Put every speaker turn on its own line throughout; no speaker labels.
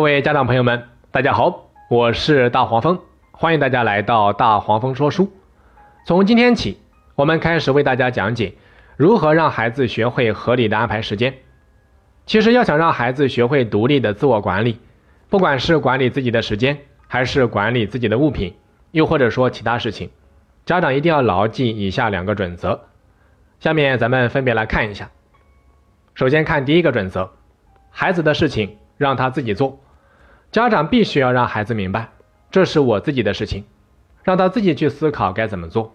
各位家长朋友们，大家好，我是大黄蜂，欢迎大家来到大黄蜂说书。从今天起，我们开始为大家讲解如何让孩子学会合理的安排时间。其实，要想让孩子学会独立的自我管理，不管是管理自己的时间，还是管理自己的物品，又或者说其他事情，家长一定要牢记以下两个准则。下面咱们分别来看一下。首先看第一个准则，孩子的事情让他自己做。家长必须要让孩子明白，这是我自己的事情，让他自己去思考该怎么做。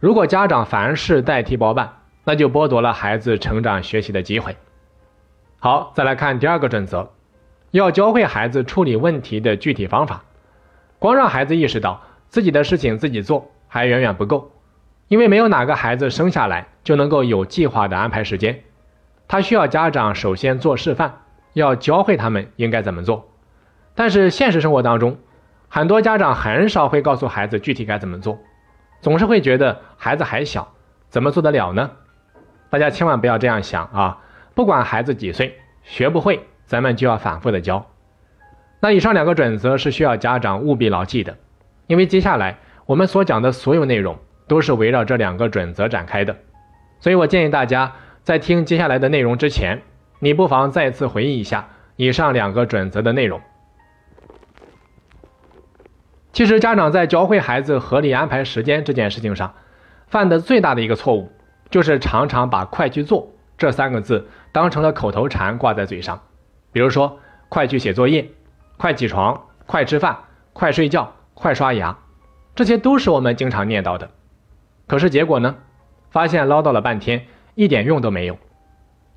如果家长凡事代替包办，那就剥夺了孩子成长学习的机会。好，再来看第二个准则，要教会孩子处理问题的具体方法。光让孩子意识到自己的事情自己做还远远不够，因为没有哪个孩子生下来就能够有计划的安排时间，他需要家长首先做示范，要教会他们应该怎么做。但是现实生活当中，很多家长很少会告诉孩子具体该怎么做，总是会觉得孩子还小，怎么做得了呢？大家千万不要这样想啊！不管孩子几岁，学不会，咱们就要反复的教。那以上两个准则是需要家长务必牢记的，因为接下来我们所讲的所有内容都是围绕这两个准则展开的。所以我建议大家在听接下来的内容之前，你不妨再次回忆一下以上两个准则的内容。其实，家长在教会孩子合理安排时间这件事情上，犯的最大的一个错误，就是常常把“快去做”这三个字当成了口头禅挂在嘴上。比如说，快去写作业，快起床，快吃饭，快睡觉，快刷牙，这些都是我们经常念叨的。可是结果呢？发现唠叨了半天，一点用都没有。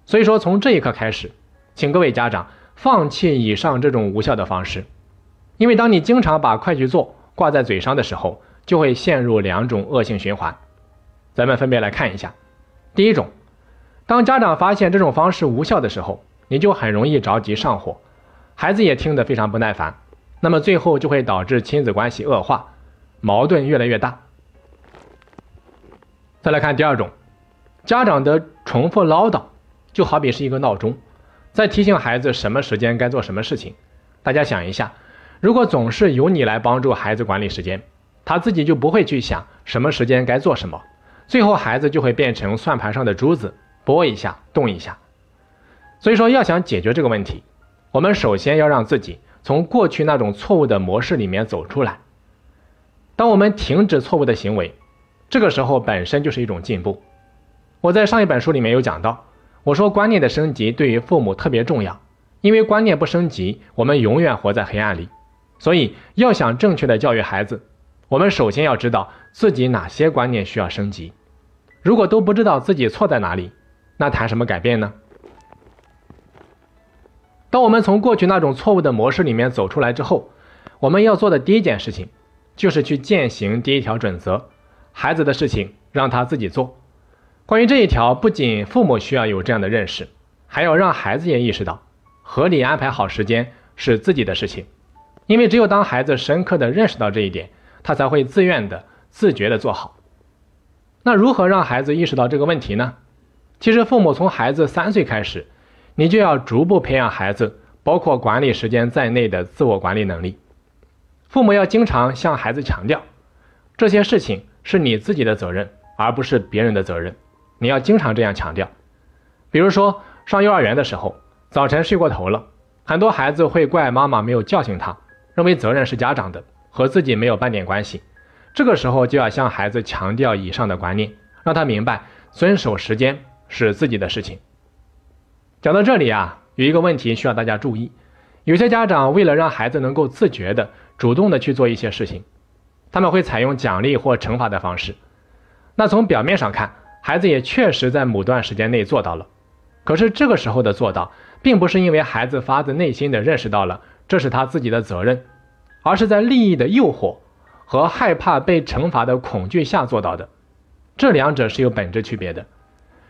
所以说，从这一刻开始，请各位家长放弃以上这种无效的方式。因为当你经常把“快去做”挂在嘴上的时候，就会陷入两种恶性循环。咱们分别来看一下。第一种，当家长发现这种方式无效的时候，你就很容易着急上火，孩子也听得非常不耐烦，那么最后就会导致亲子关系恶化，矛盾越来越大。再来看第二种，家长的重复唠叨，就好比是一个闹钟，在提醒孩子什么时间该做什么事情。大家想一下。如果总是由你来帮助孩子管理时间，他自己就不会去想什么时间该做什么，最后孩子就会变成算盘上的珠子，拨一下动一下。所以说，要想解决这个问题，我们首先要让自己从过去那种错误的模式里面走出来。当我们停止错误的行为，这个时候本身就是一种进步。我在上一本书里面有讲到，我说观念的升级对于父母特别重要，因为观念不升级，我们永远活在黑暗里。所以，要想正确的教育孩子，我们首先要知道自己哪些观念需要升级。如果都不知道自己错在哪里，那谈什么改变呢？当我们从过去那种错误的模式里面走出来之后，我们要做的第一件事情，就是去践行第一条准则：孩子的事情让他自己做。关于这一条，不仅父母需要有这样的认识，还要让孩子也意识到，合理安排好时间是自己的事情。因为只有当孩子深刻的认识到这一点，他才会自愿的、自觉的做好。那如何让孩子意识到这个问题呢？其实，父母从孩子三岁开始，你就要逐步培养孩子，包括管理时间在内的自我管理能力。父母要经常向孩子强调，这些事情是你自己的责任，而不是别人的责任。你要经常这样强调。比如说，上幼儿园的时候，早晨睡过头了，很多孩子会怪妈妈没有叫醒他。认为责任是家长的，和自己没有半点关系。这个时候就要向孩子强调以上的观念，让他明白遵守时间是自己的事情。讲到这里啊，有一个问题需要大家注意：有些家长为了让孩子能够自觉的、主动的去做一些事情，他们会采用奖励或惩罚的方式。那从表面上看，孩子也确实在某段时间内做到了。可是这个时候的做到，并不是因为孩子发自内心的认识到了。这是他自己的责任，而是在利益的诱惑和害怕被惩罚的恐惧下做到的，这两者是有本质区别的。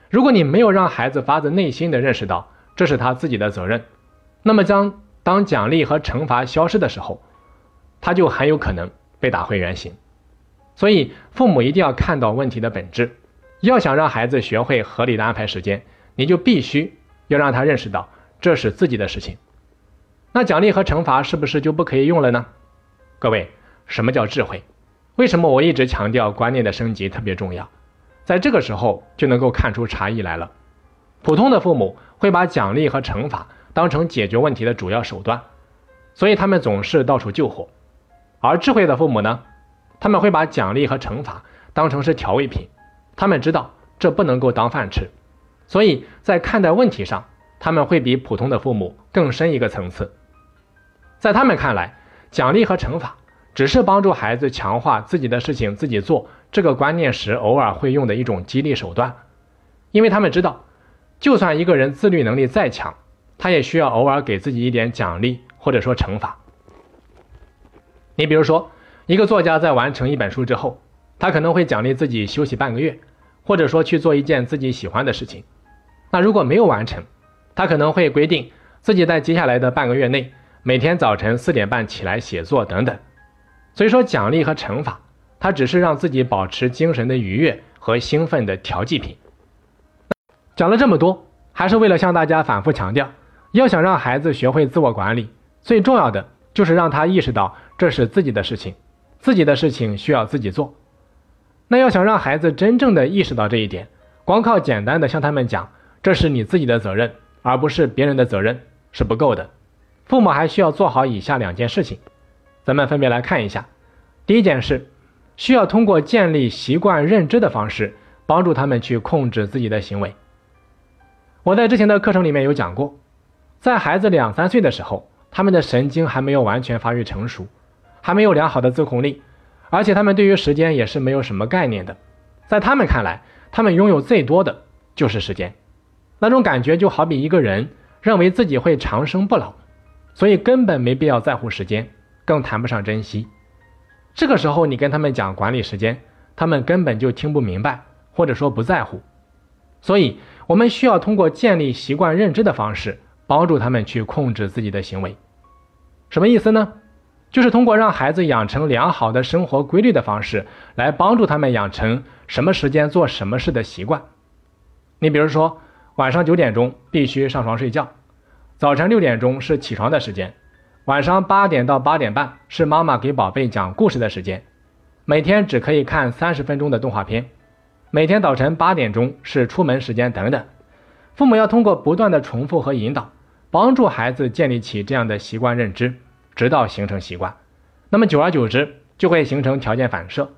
如果你没有让孩子发自内心的认识到这是他自己的责任，那么将当奖励和惩罚消失的时候，他就很有可能被打回原形。所以，父母一定要看到问题的本质。要想让孩子学会合理的安排时间，你就必须要让他认识到这是自己的事情。那奖励和惩罚是不是就不可以用了呢？各位，什么叫智慧？为什么我一直强调观念的升级特别重要？在这个时候就能够看出差异来了。普通的父母会把奖励和惩罚当成解决问题的主要手段，所以他们总是到处救火；而智慧的父母呢，他们会把奖励和惩罚当成是调味品，他们知道这不能够当饭吃，所以在看待问题上，他们会比普通的父母更深一个层次。在他们看来，奖励和惩罚只是帮助孩子强化自己的事情自己做这个观念时偶尔会用的一种激励手段，因为他们知道，就算一个人自律能力再强，他也需要偶尔给自己一点奖励或者说惩罚。你比如说，一个作家在完成一本书之后，他可能会奖励自己休息半个月，或者说去做一件自己喜欢的事情。那如果没有完成，他可能会规定自己在接下来的半个月内。每天早晨四点半起来写作等等，所以说奖励和惩罚，它只是让自己保持精神的愉悦和兴奋的调剂品。讲了这么多，还是为了向大家反复强调，要想让孩子学会自我管理，最重要的就是让他意识到这是自己的事情，自己的事情需要自己做。那要想让孩子真正的意识到这一点，光靠简单的向他们讲这是你自己的责任，而不是别人的责任是不够的。父母还需要做好以下两件事情，咱们分别来看一下。第一件事，需要通过建立习惯认知的方式，帮助他们去控制自己的行为。我在之前的课程里面有讲过，在孩子两三岁的时候，他们的神经还没有完全发育成熟，还没有良好的自控力，而且他们对于时间也是没有什么概念的。在他们看来，他们拥有最多的就是时间，那种感觉就好比一个人认为自己会长生不老。所以根本没必要在乎时间，更谈不上珍惜。这个时候你跟他们讲管理时间，他们根本就听不明白，或者说不在乎。所以我们需要通过建立习惯认知的方式，帮助他们去控制自己的行为。什么意思呢？就是通过让孩子养成良好的生活规律的方式，来帮助他们养成什么时间做什么事的习惯。你比如说，晚上九点钟必须上床睡觉。早晨六点钟是起床的时间，晚上八点到八点半是妈妈给宝贝讲故事的时间，每天只可以看三十分钟的动画片，每天早晨八点钟是出门时间等等。父母要通过不断的重复和引导，帮助孩子建立起这样的习惯认知，直到形成习惯。那么久而久之就会形成条件反射，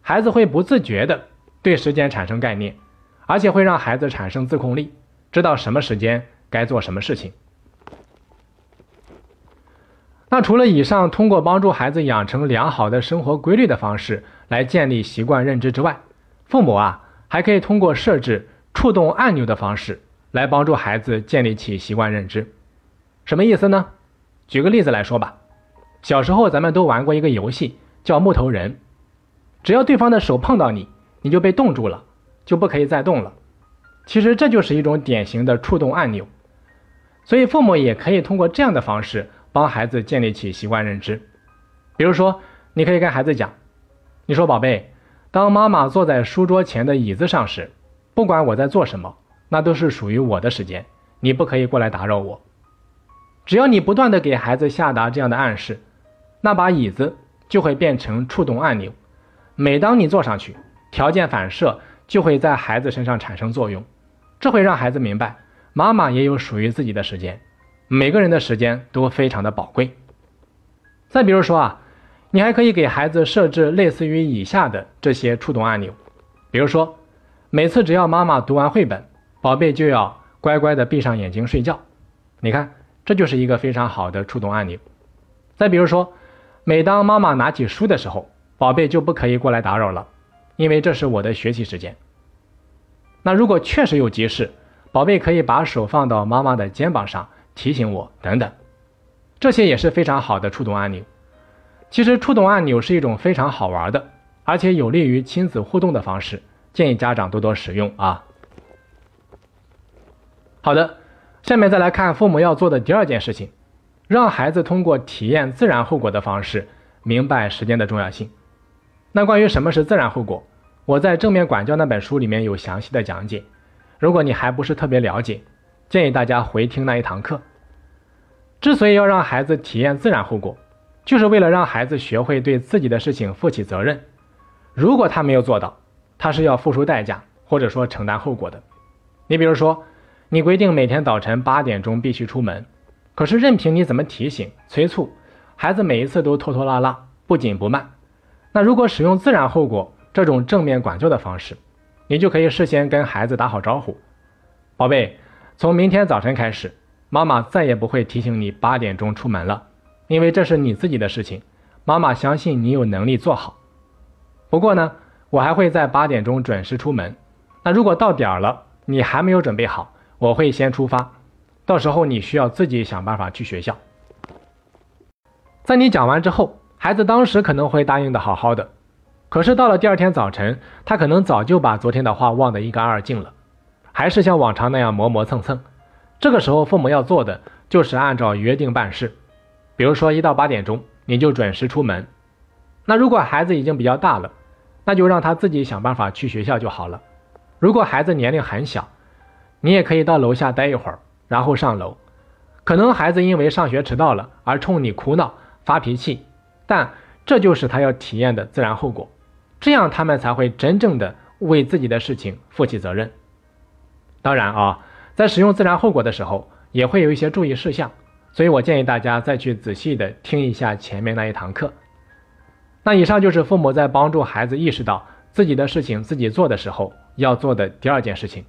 孩子会不自觉的对时间产生概念，而且会让孩子产生自控力，知道什么时间该做什么事情。那除了以上通过帮助孩子养成良好的生活规律的方式来建立习惯认知之外，父母啊还可以通过设置触动按钮的方式来帮助孩子建立起习惯认知。什么意思呢？举个例子来说吧，小时候咱们都玩过一个游戏叫木头人，只要对方的手碰到你，你就被冻住了，就不可以再动了。其实这就是一种典型的触动按钮，所以父母也可以通过这样的方式。帮孩子建立起习惯认知，比如说，你可以跟孩子讲，你说宝贝，当妈妈坐在书桌前的椅子上时，不管我在做什么，那都是属于我的时间，你不可以过来打扰我。只要你不断的给孩子下达这样的暗示，那把椅子就会变成触动按钮，每当你坐上去，条件反射就会在孩子身上产生作用，这会让孩子明白，妈妈也有属于自己的时间。每个人的时间都非常的宝贵。再比如说啊，你还可以给孩子设置类似于以下的这些触动按钮，比如说，每次只要妈妈读完绘本，宝贝就要乖乖的闭上眼睛睡觉。你看，这就是一个非常好的触动按钮。再比如说，每当妈妈拿起书的时候，宝贝就不可以过来打扰了，因为这是我的学习时间。那如果确实有急事，宝贝可以把手放到妈妈的肩膀上。提醒我等等，这些也是非常好的触动按钮。其实触动按钮是一种非常好玩的，而且有利于亲子互动的方式，建议家长多多使用啊。好的，下面再来看父母要做的第二件事情，让孩子通过体验自然后果的方式，明白时间的重要性。那关于什么是自然后果，我在正面管教那本书里面有详细的讲解。如果你还不是特别了解，建议大家回听那一堂课。之所以要让孩子体验自然后果，就是为了让孩子学会对自己的事情负起责任。如果他没有做到，他是要付出代价，或者说承担后果的。你比如说，你规定每天早晨八点钟必须出门，可是任凭你怎么提醒、催促，孩子每一次都拖拖拉拉、不紧不慢。那如果使用自然后果这种正面管教的方式，你就可以事先跟孩子打好招呼：“宝贝，从明天早晨开始。”妈妈再也不会提醒你八点钟出门了，因为这是你自己的事情。妈妈相信你有能力做好。不过呢，我还会在八点钟准时出门。那如果到点了，你还没有准备好，我会先出发。到时候你需要自己想办法去学校。在你讲完之后，孩子当时可能会答应的好好的，可是到了第二天早晨，他可能早就把昨天的话忘得一干二净了，还是像往常那样磨磨蹭蹭。这个时候，父母要做的就是按照约定办事。比如说，一到八点钟你就准时出门。那如果孩子已经比较大了，那就让他自己想办法去学校就好了。如果孩子年龄很小，你也可以到楼下待一会儿，然后上楼。可能孩子因为上学迟到了而冲你哭闹发脾气，但这就是他要体验的自然后果。这样他们才会真正的为自己的事情负起责任。当然啊。在使用自然后果的时候，也会有一些注意事项，所以我建议大家再去仔细的听一下前面那一堂课。那以上就是父母在帮助孩子意识到自己的事情自己做的时候要做的第二件事情。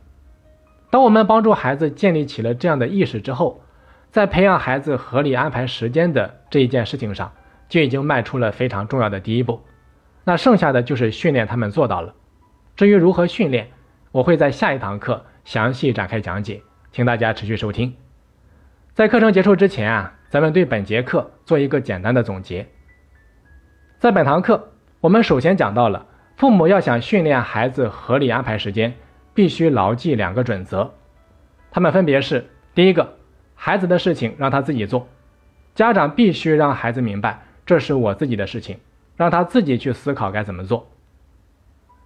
当我们帮助孩子建立起了这样的意识之后，在培养孩子合理安排时间的这一件事情上，就已经迈出了非常重要的第一步。那剩下的就是训练他们做到了。至于如何训练，我会在下一堂课。详细展开讲解，请大家持续收听。在课程结束之前啊，咱们对本节课做一个简单的总结。在本堂课，我们首先讲到了父母要想训练孩子合理安排时间，必须牢记两个准则。他们分别是：第一个，孩子的事情让他自己做，家长必须让孩子明白这是我自己的事情，让他自己去思考该怎么做。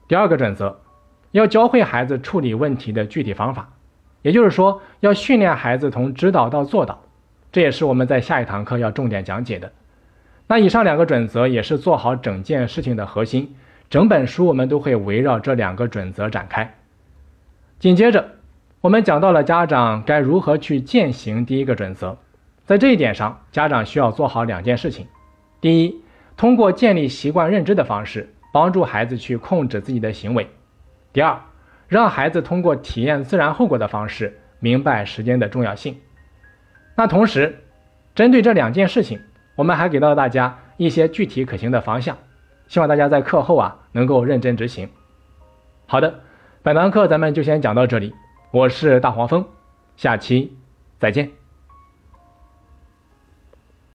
第二个准则。要教会孩子处理问题的具体方法，也就是说，要训练孩子从指导到做到，这也是我们在下一堂课要重点讲解的。那以上两个准则也是做好整件事情的核心，整本书我们都会围绕这两个准则展开。紧接着，我们讲到了家长该如何去践行第一个准则，在这一点上，家长需要做好两件事情：第一，通过建立习惯认知的方式，帮助孩子去控制自己的行为。第二，让孩子通过体验自然后果的方式，明白时间的重要性。那同时，针对这两件事情，我们还给到大家一些具体可行的方向，希望大家在课后啊能够认真执行。好的，本堂课咱们就先讲到这里，我是大黄蜂，下期再见。